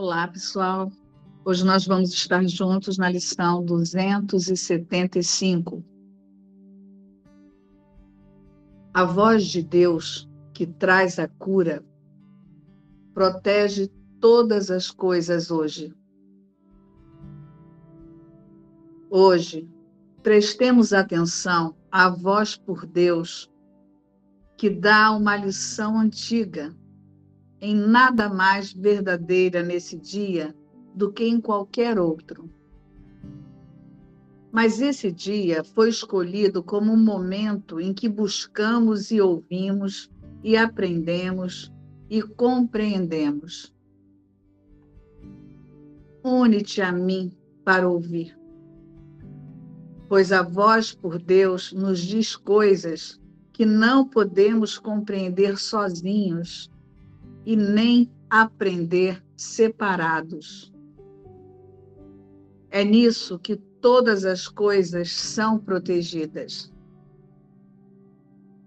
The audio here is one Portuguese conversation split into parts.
Olá, pessoal. Hoje nós vamos estar juntos na lição 275. A voz de Deus que traz a cura protege todas as coisas hoje. Hoje, prestemos atenção à voz por Deus que dá uma lição antiga, em nada mais verdadeira nesse dia do que em qualquer outro. Mas esse dia foi escolhido como um momento em que buscamos e ouvimos e aprendemos e compreendemos. Une-te a mim para ouvir, pois a voz por Deus nos diz coisas que não podemos compreender sozinhos e nem aprender separados. É nisso que todas as coisas são protegidas.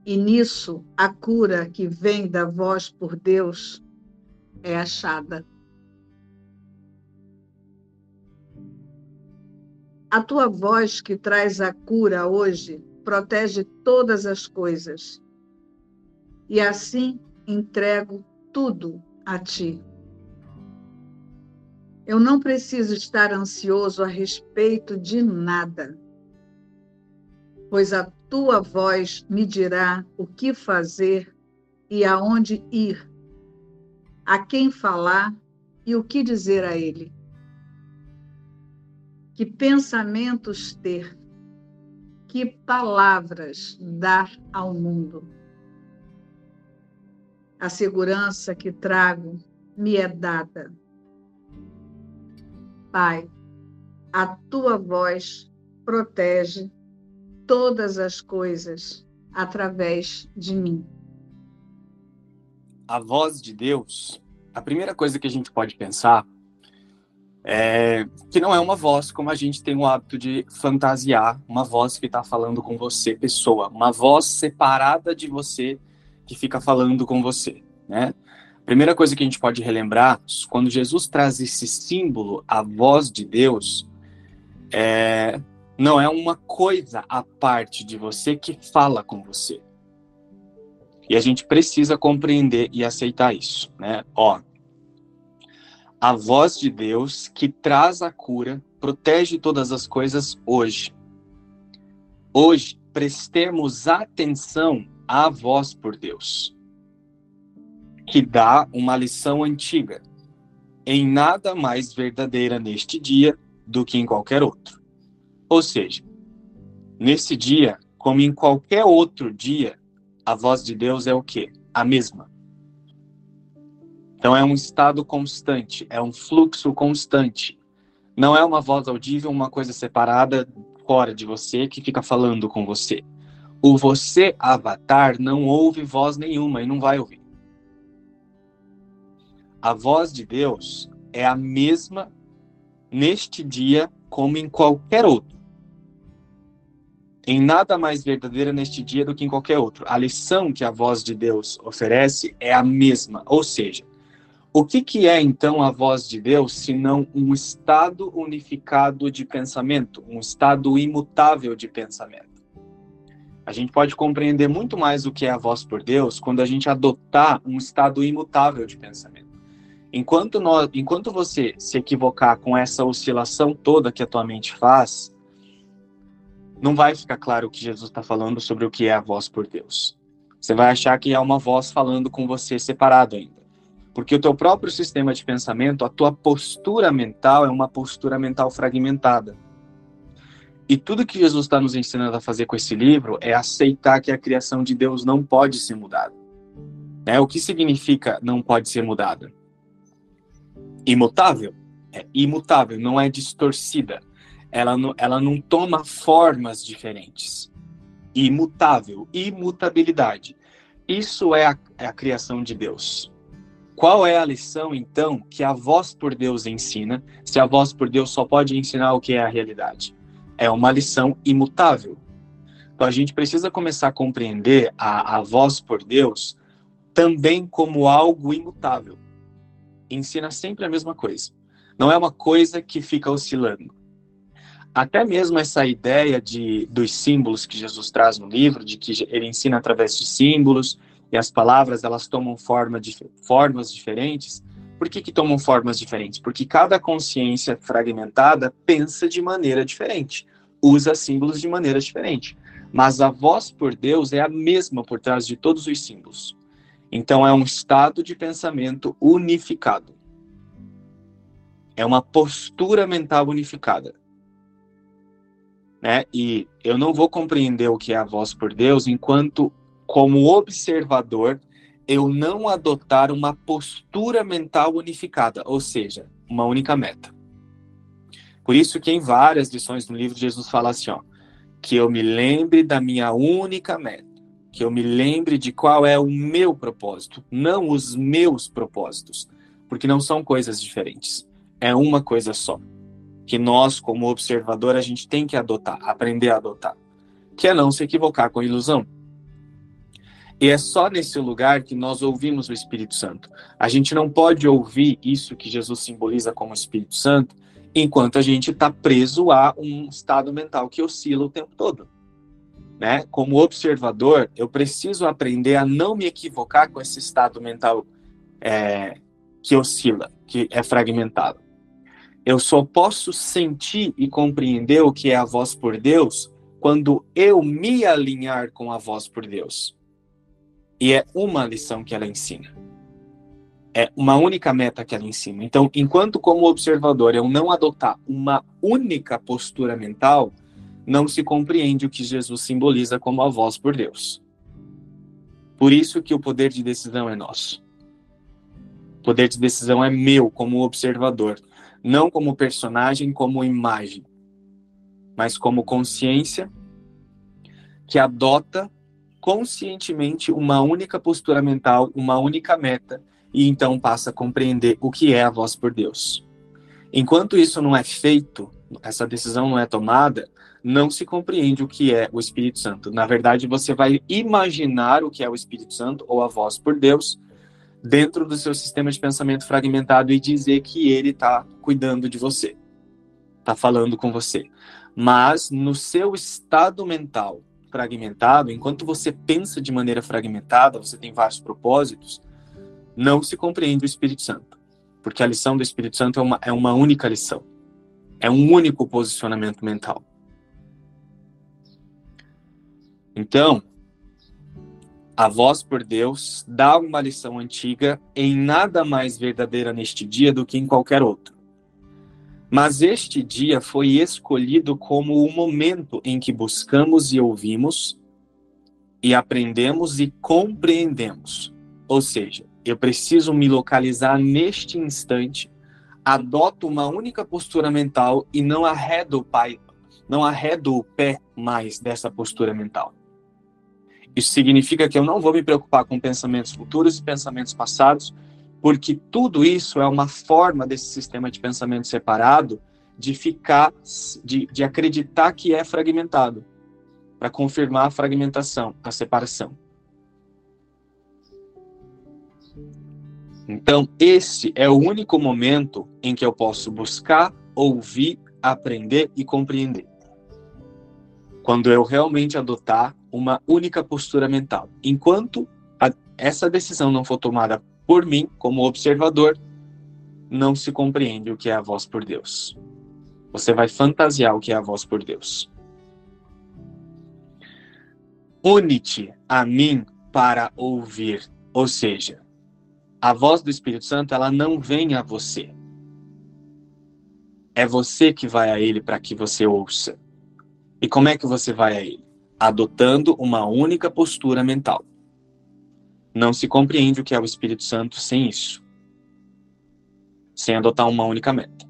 E nisso a cura que vem da voz por Deus é achada. A tua voz que traz a cura hoje protege todas as coisas. E assim entrego tudo a ti. Eu não preciso estar ansioso a respeito de nada, pois a tua voz me dirá o que fazer e aonde ir, a quem falar e o que dizer a ele. Que pensamentos ter que palavras dar ao mundo. A segurança que trago me é dada. Pai, a tua voz protege todas as coisas através de mim. A voz de Deus, a primeira coisa que a gente pode pensar é, que não é uma voz como a gente tem o hábito de fantasiar, uma voz que está falando com você, pessoa, uma voz separada de você que fica falando com você, né? Primeira coisa que a gente pode relembrar, quando Jesus traz esse símbolo, a voz de Deus, é, não é uma coisa à parte de você que fala com você. E a gente precisa compreender e aceitar isso, né? Ó, a voz de Deus que traz a cura, protege todas as coisas hoje. Hoje, prestemos atenção à voz por Deus, que dá uma lição antiga, em nada mais verdadeira neste dia do que em qualquer outro. Ou seja, nesse dia, como em qualquer outro dia, a voz de Deus é o quê? A mesma. Então é um estado constante, é um fluxo constante. Não é uma voz audível, uma coisa separada fora de você que fica falando com você. O você avatar não ouve voz nenhuma e não vai ouvir. A voz de Deus é a mesma neste dia como em qualquer outro. Em nada mais verdadeira neste dia do que em qualquer outro. A lição que a voz de Deus oferece é a mesma, ou seja, o que, que é então a voz de Deus, se não um estado unificado de pensamento, um estado imutável de pensamento? A gente pode compreender muito mais o que é a voz por Deus quando a gente adotar um estado imutável de pensamento. Enquanto, nós, enquanto você se equivocar com essa oscilação toda que a tua mente faz, não vai ficar claro o que Jesus está falando sobre o que é a voz por Deus. Você vai achar que é uma voz falando com você separado ainda. Porque o teu próprio sistema de pensamento, a tua postura mental é uma postura mental fragmentada. E tudo que Jesus está nos ensinando a fazer com esse livro é aceitar que a criação de Deus não pode ser mudada. É, o que significa não pode ser mudada? Imutável. É imutável, não é distorcida. Ela não, ela não toma formas diferentes. Imutável, imutabilidade. Isso é a, é a criação de Deus. Qual é a lição, então, que a voz por Deus ensina, se a voz por Deus só pode ensinar o que é a realidade? É uma lição imutável. Então a gente precisa começar a compreender a, a voz por Deus também como algo imutável. ensina sempre a mesma coisa. Não é uma coisa que fica oscilando. Até mesmo essa ideia de, dos símbolos que Jesus traz no livro, de que ele ensina através de símbolos, e as palavras elas tomam forma de, formas diferentes. Por que, que tomam formas diferentes? Porque cada consciência fragmentada pensa de maneira diferente, usa símbolos de maneira diferente. Mas a voz por Deus é a mesma por trás de todos os símbolos. Então é um estado de pensamento unificado. É uma postura mental unificada. Né? E eu não vou compreender o que é a voz por Deus enquanto como observador, eu não adotar uma postura mental unificada, ou seja, uma única meta. Por isso que em várias lições do livro Jesus fala assim, ó, que eu me lembre da minha única meta, que eu me lembre de qual é o meu propósito, não os meus propósitos, porque não são coisas diferentes. É uma coisa só, que nós como observador a gente tem que adotar, aprender a adotar, que é não se equivocar com ilusão. E é só nesse lugar que nós ouvimos o Espírito Santo. A gente não pode ouvir isso que Jesus simboliza como Espírito Santo enquanto a gente está preso a um estado mental que oscila o tempo todo. Né? Como observador, eu preciso aprender a não me equivocar com esse estado mental é, que oscila, que é fragmentado. Eu só posso sentir e compreender o que é a voz por Deus quando eu me alinhar com a voz por Deus. E é uma lição que ela ensina. É uma única meta que ela ensina. Então, enquanto como observador eu não adotar uma única postura mental, não se compreende o que Jesus simboliza como a voz por Deus. Por isso que o poder de decisão é nosso. O poder de decisão é meu como observador, não como personagem, como imagem, mas como consciência que adota conscientemente uma única postura mental, uma única meta, e então passa a compreender o que é a voz por Deus. Enquanto isso não é feito, essa decisão não é tomada, não se compreende o que é o Espírito Santo. Na verdade, você vai imaginar o que é o Espírito Santo ou a voz por Deus dentro do seu sistema de pensamento fragmentado e dizer que ele está cuidando de você, está falando com você. Mas no seu estado mental, fragmentado, enquanto você pensa de maneira fragmentada, você tem vários propósitos, não se compreende o Espírito Santo. Porque a lição do Espírito Santo é uma, é uma única lição. É um único posicionamento mental. Então, a voz por Deus dá uma lição antiga em nada mais verdadeira neste dia do que em qualquer outro. Mas este dia foi escolhido como o momento em que buscamos e ouvimos, e aprendemos e compreendemos. Ou seja, eu preciso me localizar neste instante, adoto uma única postura mental e não arredo o pai, não arredo o pé mais dessa postura mental. Isso significa que eu não vou me preocupar com pensamentos futuros e pensamentos passados, porque tudo isso é uma forma desse sistema de pensamento separado de ficar, de, de acreditar que é fragmentado, para confirmar a fragmentação, a separação. Então, esse é o único momento em que eu posso buscar, ouvir, aprender e compreender. Quando eu realmente adotar uma única postura mental. Enquanto a, essa decisão não for tomada por mim, como observador, não se compreende o que é a voz por Deus. Você vai fantasiar o que é a voz por Deus. Une-te a mim para ouvir, ou seja, a voz do Espírito Santo, ela não vem a você. É você que vai a ele para que você ouça. E como é que você vai a ele? Adotando uma única postura mental. Não se compreende o que é o Espírito Santo sem isso. Sem adotar uma única meta.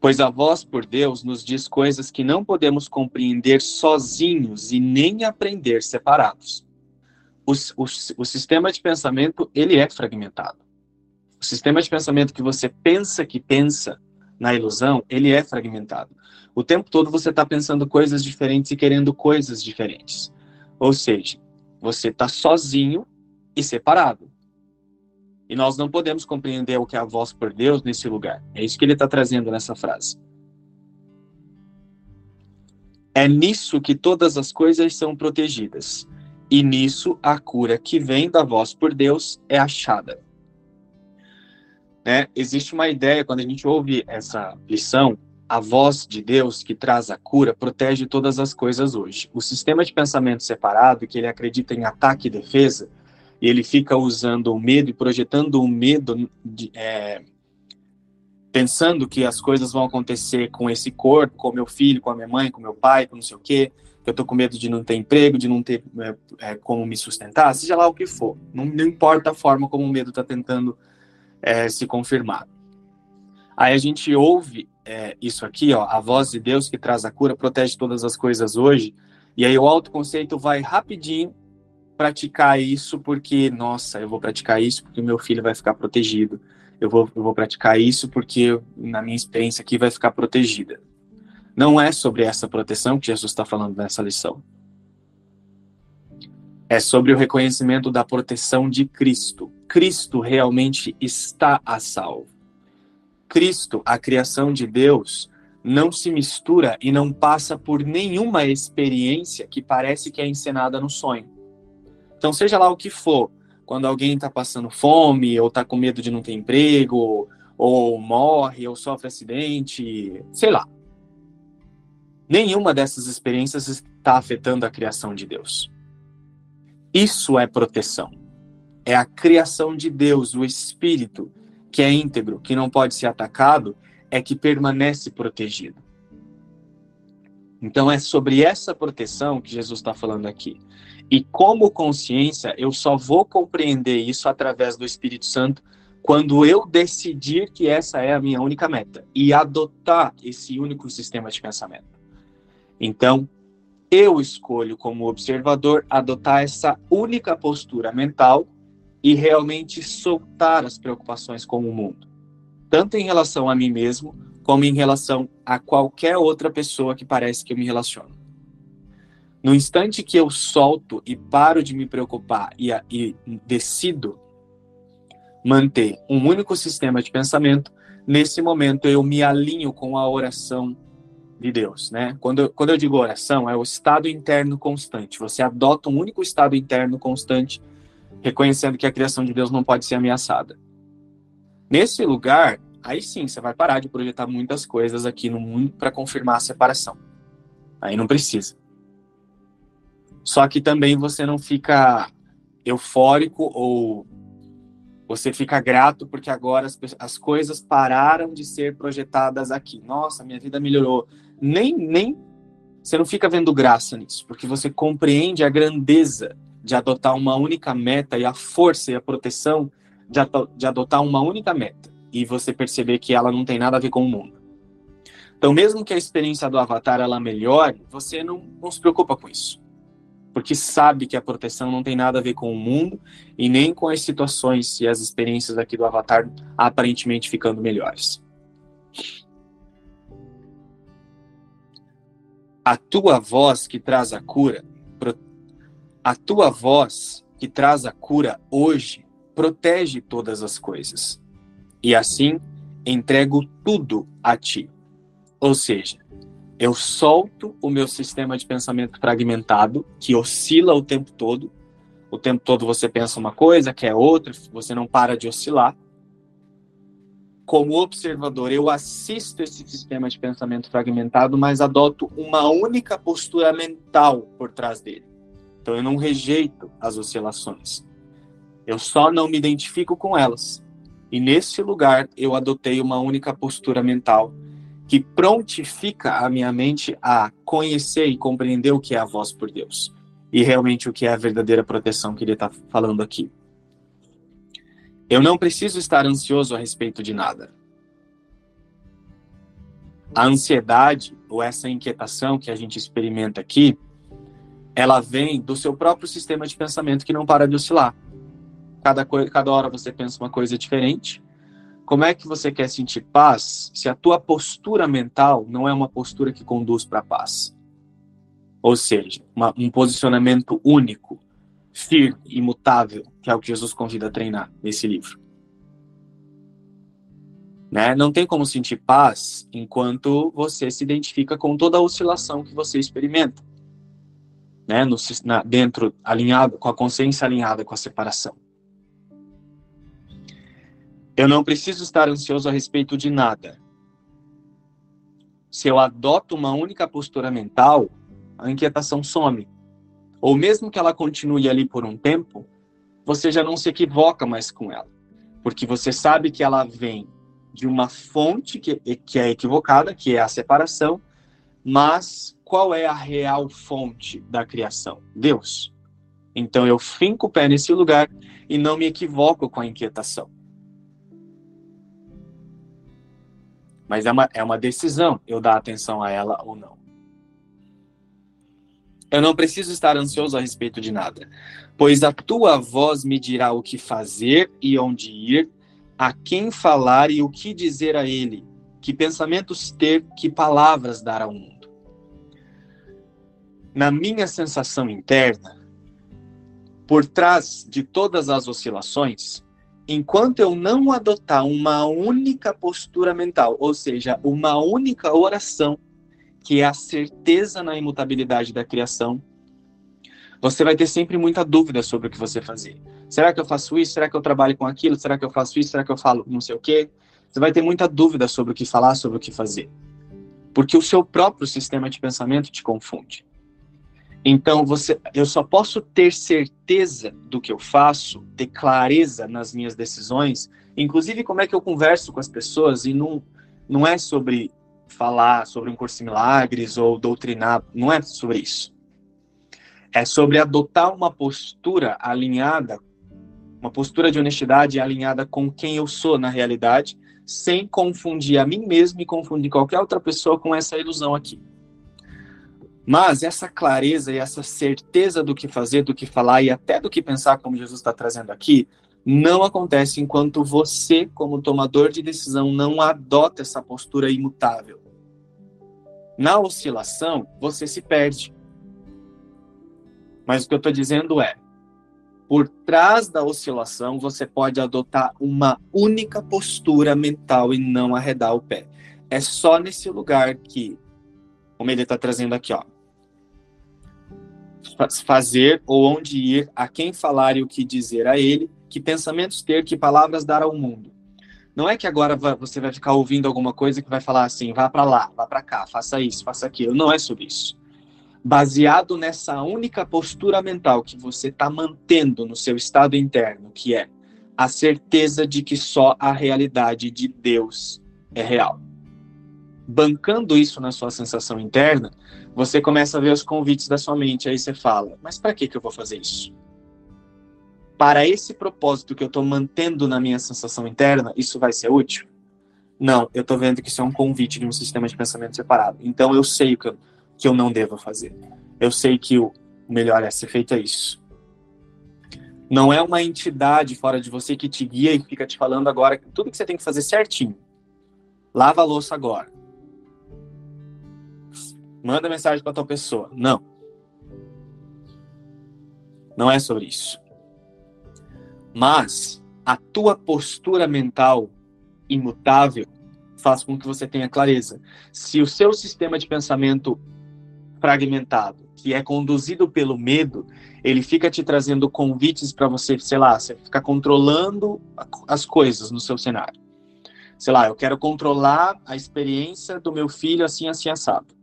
Pois a voz por Deus nos diz coisas que não podemos compreender sozinhos e nem aprender separados. O, o, o sistema de pensamento, ele é fragmentado. O sistema de pensamento que você pensa que pensa na ilusão, ele é fragmentado. O tempo todo você está pensando coisas diferentes e querendo coisas diferentes. Ou seja, você está sozinho e separado. E nós não podemos compreender o que é a voz por Deus nesse lugar. É isso que ele está trazendo nessa frase. É nisso que todas as coisas são protegidas. E nisso a cura que vem da voz por Deus é achada. Né? Existe uma ideia, quando a gente ouve essa lição, a voz de Deus que traz a cura protege todas as coisas hoje. O sistema de pensamento separado, que ele acredita em ataque e defesa, e ele fica usando o medo e projetando o medo, de, é, pensando que as coisas vão acontecer com esse corpo, com meu filho, com a minha mãe, com meu pai, com não sei o quê, que eu tô com medo de não ter emprego, de não ter é, é, como me sustentar, seja lá o que for. Não, não importa a forma como o medo está tentando é, se confirmar. Aí a gente ouve é, isso aqui, ó, a voz de Deus que traz a cura, protege todas as coisas hoje, e aí o autoconceito vai rapidinho praticar isso porque, nossa, eu vou praticar isso porque meu filho vai ficar protegido. Eu vou, eu vou praticar isso porque, na minha experiência aqui, vai ficar protegida. Não é sobre essa proteção que Jesus está falando nessa lição. É sobre o reconhecimento da proteção de Cristo. Cristo realmente está a salvo. Cristo, a criação de Deus, não se mistura e não passa por nenhuma experiência que parece que é encenada no sonho. Então, seja lá o que for, quando alguém está passando fome, ou está com medo de não ter emprego, ou morre, ou sofre acidente, sei lá. Nenhuma dessas experiências está afetando a criação de Deus. Isso é proteção. É a criação de Deus, o Espírito, que é íntegro, que não pode ser atacado, é que permanece protegido. Então é sobre essa proteção que Jesus está falando aqui. E como consciência, eu só vou compreender isso através do Espírito Santo quando eu decidir que essa é a minha única meta e adotar esse único sistema de pensamento. Então, eu escolho como observador adotar essa única postura mental e realmente soltar as preocupações com o mundo, tanto em relação a mim mesmo, como em relação a qualquer outra pessoa que parece que eu me relaciono. No instante que eu solto e paro de me preocupar e, e decido manter um único sistema de pensamento, nesse momento eu me alinho com a oração de Deus, né? Quando quando eu digo oração, é o estado interno constante. Você adota um único estado interno constante, reconhecendo que a criação de Deus não pode ser ameaçada. Nesse lugar, aí sim, você vai parar de projetar muitas coisas aqui no mundo para confirmar a separação. Aí não precisa. Só que também você não fica eufórico ou você fica grato porque agora as, as coisas pararam de ser projetadas aqui. Nossa, minha vida melhorou. Nem, nem você não fica vendo graça nisso, porque você compreende a grandeza de adotar uma única meta e a força e a proteção de, de adotar uma única meta e você perceber que ela não tem nada a ver com o mundo. Então, mesmo que a experiência do Avatar ela melhore, você não, não se preocupa com isso porque sabe que a proteção não tem nada a ver com o mundo e nem com as situações e as experiências aqui do Avatar aparentemente ficando melhores. A tua voz que traz a cura, a tua voz que traz a cura hoje protege todas as coisas. E assim entrego tudo a ti. Ou seja, eu solto o meu sistema de pensamento fragmentado, que oscila o tempo todo. O tempo todo você pensa uma coisa, quer outra, você não para de oscilar. Como observador, eu assisto esse sistema de pensamento fragmentado, mas adoto uma única postura mental por trás dele. Então eu não rejeito as oscilações. Eu só não me identifico com elas. E nesse lugar eu adotei uma única postura mental que prontifica a minha mente a conhecer e compreender o que é a voz por Deus e realmente o que é a verdadeira proteção que ele está falando aqui. Eu não preciso estar ansioso a respeito de nada. A ansiedade ou essa inquietação que a gente experimenta aqui, ela vem do seu próprio sistema de pensamento que não para de oscilar. Cada, cada hora você pensa uma coisa diferente, como é que você quer sentir paz se a tua postura mental não é uma postura que conduz para a paz? Ou seja, uma, um posicionamento único, firme, imutável, que é o que Jesus convida a treinar nesse livro. Né? Não tem como sentir paz enquanto você se identifica com toda a oscilação que você experimenta. Né? No, na, dentro, alinhado, com a consciência alinhada com a separação. Eu não preciso estar ansioso a respeito de nada. Se eu adoto uma única postura mental, a inquietação some. Ou mesmo que ela continue ali por um tempo, você já não se equivoca mais com ela. Porque você sabe que ela vem de uma fonte que, que é equivocada, que é a separação, mas qual é a real fonte da criação? Deus. Então eu finco o pé nesse lugar e não me equivoco com a inquietação. Mas é uma, é uma decisão eu dar atenção a ela ou não. Eu não preciso estar ansioso a respeito de nada, pois a tua voz me dirá o que fazer e onde ir, a quem falar e o que dizer a ele, que pensamentos ter, que palavras dar ao mundo. Na minha sensação interna, por trás de todas as oscilações, enquanto eu não adotar uma única postura mental, ou seja, uma única oração, que é a certeza na imutabilidade da criação, você vai ter sempre muita dúvida sobre o que você fazer. Será que eu faço isso? Será que eu trabalho com aquilo? Será que eu faço isso? Será que eu falo não sei o quê? Você vai ter muita dúvida sobre o que falar, sobre o que fazer. Porque o seu próprio sistema de pensamento te confunde. Então, você, eu só posso ter certeza do que eu faço, ter clareza nas minhas decisões, inclusive como é que eu converso com as pessoas, e não, não é sobre falar sobre um curso de milagres ou doutrinar, não é sobre isso. É sobre adotar uma postura alinhada, uma postura de honestidade alinhada com quem eu sou na realidade, sem confundir a mim mesmo e confundir qualquer outra pessoa com essa ilusão aqui. Mas essa clareza e essa certeza do que fazer, do que falar e até do que pensar, como Jesus está trazendo aqui, não acontece enquanto você, como tomador de decisão, não adota essa postura imutável. Na oscilação, você se perde. Mas o que eu estou dizendo é, por trás da oscilação, você pode adotar uma única postura mental e não arredar o pé. É só nesse lugar que, como ele está trazendo aqui, ó, fazer ou onde ir, a quem falar e o que dizer a ele, que pensamentos ter, que palavras dar ao mundo. Não é que agora você vai ficar ouvindo alguma coisa que vai falar assim, vá para lá, vá para cá, faça isso, faça aquilo. Não é sobre isso. Baseado nessa única postura mental que você está mantendo no seu estado interno, que é a certeza de que só a realidade de Deus é real. Bancando isso na sua sensação interna, você começa a ver os convites da sua mente. Aí você fala: Mas para que, que eu vou fazer isso? Para esse propósito que eu estou mantendo na minha sensação interna, isso vai ser útil? Não, eu estou vendo que isso é um convite de um sistema de pensamento separado. Então eu sei que eu, que eu não devo fazer. Eu sei que o melhor é ser feito é isso. Não é uma entidade fora de você que te guia e fica te falando agora tudo que você tem que fazer certinho. Lava a louça agora manda mensagem para tua pessoa. Não. Não é sobre isso. Mas a tua postura mental imutável faz com que você tenha clareza. Se o seu sistema de pensamento fragmentado, que é conduzido pelo medo, ele fica te trazendo convites para você, sei lá, você ficar controlando as coisas no seu cenário. Sei lá, eu quero controlar a experiência do meu filho assim, assim, assado.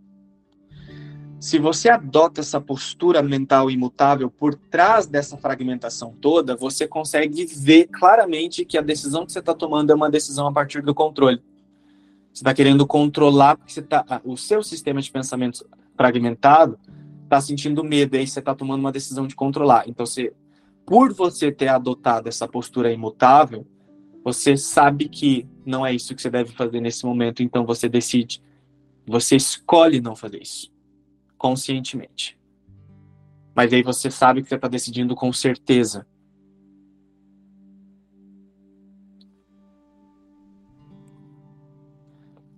Se você adota essa postura mental imutável por trás dessa fragmentação toda, você consegue ver claramente que a decisão que você está tomando é uma decisão a partir do controle. Você está querendo controlar porque tá, ah, o seu sistema de pensamento fragmentado está sentindo medo, e aí você está tomando uma decisão de controlar. Então, você, por você ter adotado essa postura imutável, você sabe que não é isso que você deve fazer nesse momento, então você decide. Você escolhe não fazer isso conscientemente. Mas aí você sabe que você está decidindo com certeza.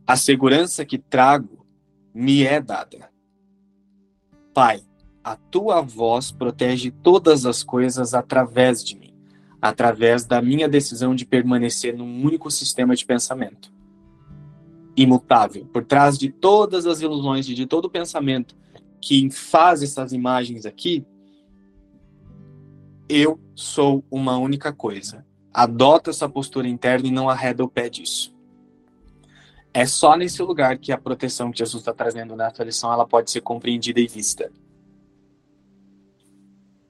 A segurança que trago me é dada. Pai, a tua voz protege todas as coisas através de mim, através da minha decisão de permanecer num único sistema de pensamento. imutável. Por trás de todas as ilusões, de todo pensamento que faz essas imagens aqui, eu sou uma única coisa. Adota essa postura interna e não arreda o pé disso. É só nesse lugar que a proteção que Jesus está trazendo nessa lição ela pode ser compreendida e vista.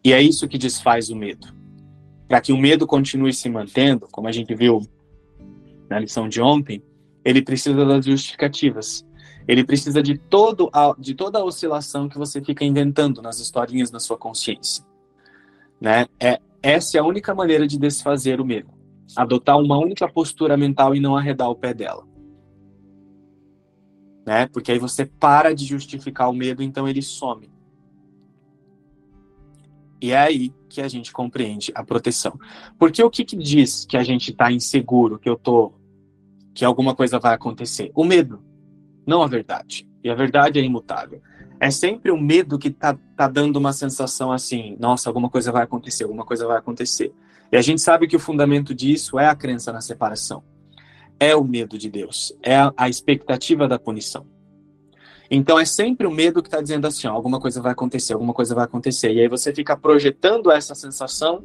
E é isso que desfaz o medo. Para que o medo continue se mantendo, como a gente viu na lição de ontem, ele precisa das justificativas. Ele precisa de, todo a, de toda a oscilação que você fica inventando nas historinhas na sua consciência. Né? É, essa é a única maneira de desfazer o medo. Adotar uma única postura mental e não arredar o pé dela. Né? Porque aí você para de justificar o medo, então ele some. E é aí que a gente compreende a proteção. Porque o que, que diz que a gente está inseguro, que eu tô, que alguma coisa vai acontecer? O medo, não a verdade. E a verdade é imutável. É sempre o medo que tá, tá dando uma sensação assim, nossa, alguma coisa vai acontecer, alguma coisa vai acontecer. E a gente sabe que o fundamento disso é a crença na separação. É o medo de Deus, é a, a expectativa da punição. Então é sempre o medo que está dizendo assim, ó, alguma coisa vai acontecer, alguma coisa vai acontecer. E aí você fica projetando essa sensação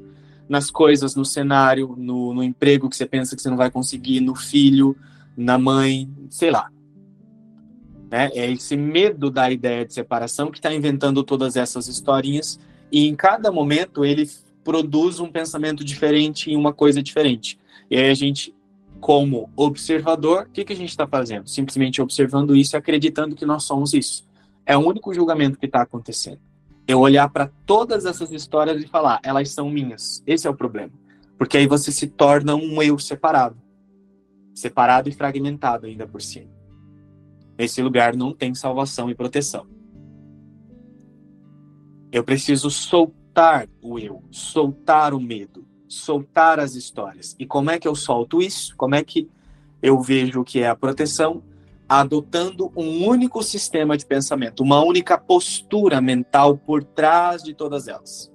nas coisas, no cenário, no, no emprego que você pensa que você não vai conseguir, no filho, na mãe, sei lá. É, é esse medo da ideia de separação que está inventando todas essas historinhas e em cada momento ele produz um pensamento diferente e uma coisa diferente. E aí a gente como observador, o que, que a gente está fazendo? Simplesmente observando isso e acreditando que nós somos isso. É o único julgamento que está acontecendo. Eu olhar para todas essas histórias e falar, elas são minhas. Esse é o problema. Porque aí você se torna um eu separado. Separado e fragmentado ainda por cima. Nesse lugar não tem salvação e proteção. Eu preciso soltar o eu, soltar o medo, soltar as histórias. E como é que eu solto isso? Como é que eu vejo o que é a proteção? Adotando um único sistema de pensamento, uma única postura mental por trás de todas elas.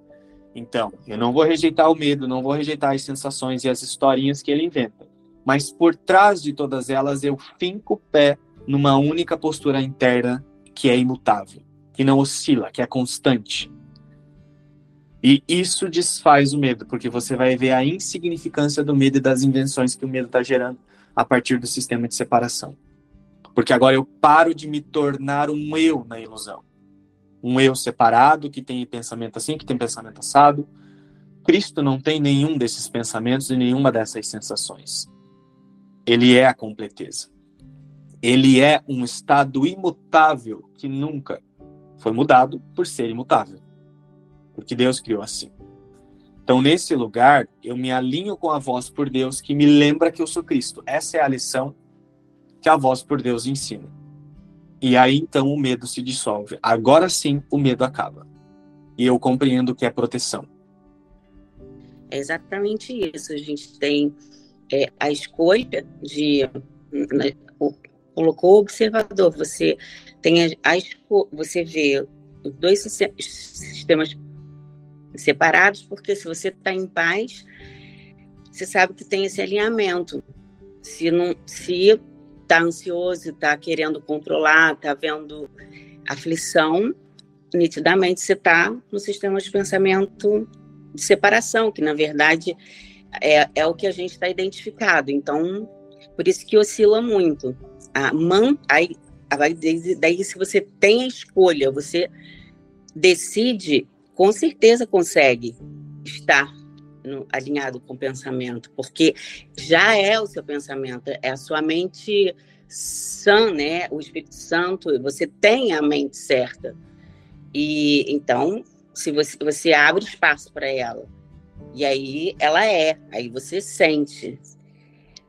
Então, eu não vou rejeitar o medo, não vou rejeitar as sensações e as historinhas que ele inventa. Mas por trás de todas elas, eu finco o pé numa única postura interna que é imutável, que não oscila, que é constante, e isso desfaz o medo, porque você vai ver a insignificância do medo e das invenções que o medo está gerando a partir do sistema de separação. Porque agora eu paro de me tornar um eu na ilusão. Um eu separado, que tem pensamento assim, que tem pensamento assado. Cristo não tem nenhum desses pensamentos e nenhuma dessas sensações. Ele é a completeza. Ele é um estado imutável que nunca foi mudado por ser imutável porque Deus criou assim. Então, nesse lugar, eu me alinho com a voz por Deus que me lembra que eu sou Cristo. Essa é a lição que a voz por Deus ensina. E aí, então, o medo se dissolve. Agora sim, o medo acaba. E eu compreendo que é proteção. É exatamente isso. A gente tem é, a escolha de. Colocou o observador. Você tem a você vê os dois sistemas separados, porque se você está em paz, você sabe que tem esse alinhamento. Se não, se está ansioso, está querendo controlar, está vendo aflição, nitidamente você está no sistema de pensamento de separação, que na verdade é, é o que a gente está identificado. Então, por isso que oscila muito. A man, aí, daí, se você tem a escolha, você decide com certeza consegue estar no, alinhado com o pensamento, porque já é o seu pensamento, é a sua mente sã, né? O Espírito Santo, você tem a mente certa. E então, se você, você abre espaço para ela, e aí ela é, aí você sente.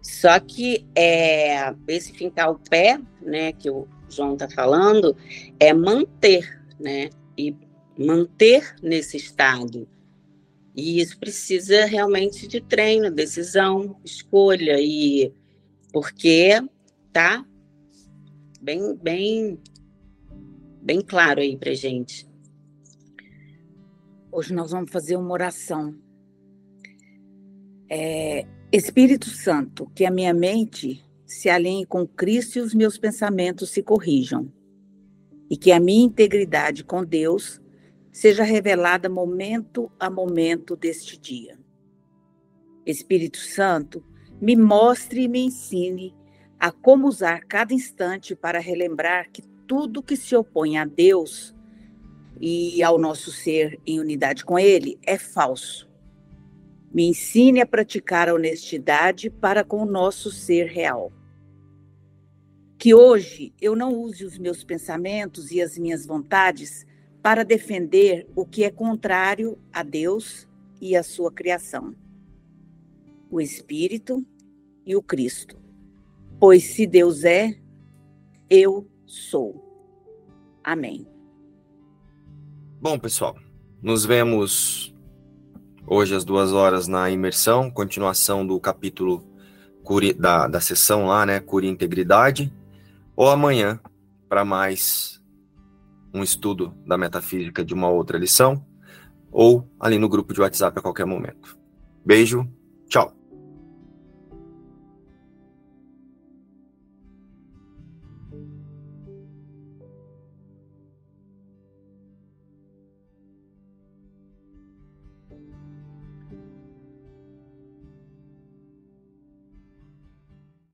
Só que é, esse fincar o pé, né, que o João está falando, é manter, né? E manter nesse estado. E isso precisa realmente de treino, decisão, escolha e porque tá bem bem bem claro aí para gente. Hoje nós vamos fazer uma oração. É, Espírito Santo, que a minha mente se alinhe com Cristo e os meus pensamentos se corrijam. E que a minha integridade com Deus seja revelada momento a momento deste dia. Espírito Santo, me mostre e me ensine a como usar cada instante para relembrar que tudo que se opõe a Deus e ao nosso ser em unidade com Ele é falso. Me ensine a praticar a honestidade para com o nosso ser real. Que hoje eu não use os meus pensamentos e as minhas vontades para defender o que é contrário a Deus e a sua criação, o Espírito e o Cristo. Pois se Deus é, eu sou. Amém. Bom, pessoal, nos vemos hoje às duas horas na imersão, continuação do capítulo da, da sessão lá, né? Cura e Integridade, ou amanhã para mais um estudo da metafísica de uma outra lição, ou ali no grupo de WhatsApp a qualquer momento. Beijo, tchau.